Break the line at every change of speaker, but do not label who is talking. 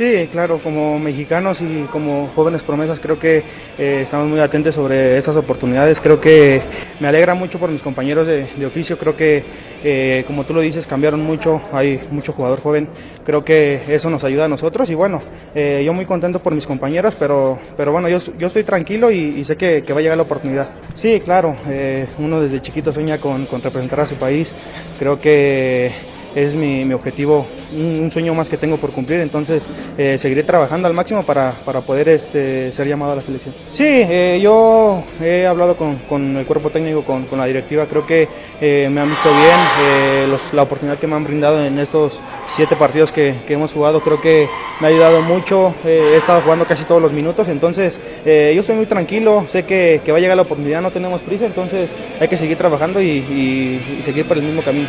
Sí, claro, como mexicanos y como jóvenes promesas creo que eh, estamos muy atentos sobre esas oportunidades. Creo que me alegra mucho por mis compañeros de, oficio. Creo que, eh, como tú lo dices, cambiaron mucho. Hay mucho jugador joven. Creo que eso nos ayuda a nosotros. Y bueno, eh, yo muy contento por mis compañeros, pero, pero bueno, yo, yo estoy tranquilo y, sé que, va a llegar la oportunidad. Sí, claro, eh, uno desde chiquito sueña con representar a su país. Creo que es mi, mi objetivo, un, sueño más que tengo por cumplir, entonces eh, seguiré trabajando al máximo para, para poder este, ser llamado a la selección. Sí, eh, yo he hablado con, con el cuerpo técnico, con, con la directiva, creo que eh, me han visto bien, eh, la oportunidad que me han brindado en estos siete partidos que, que hemos jugado, creo que me ha ayudado mucho, he estado jugando casi todos los minutos, entonces yo estoy muy tranquilo, sé que, que va a llegar la oportunidad, no tenemos prisa, entonces hay que seguir trabajando y seguir por el mismo camino.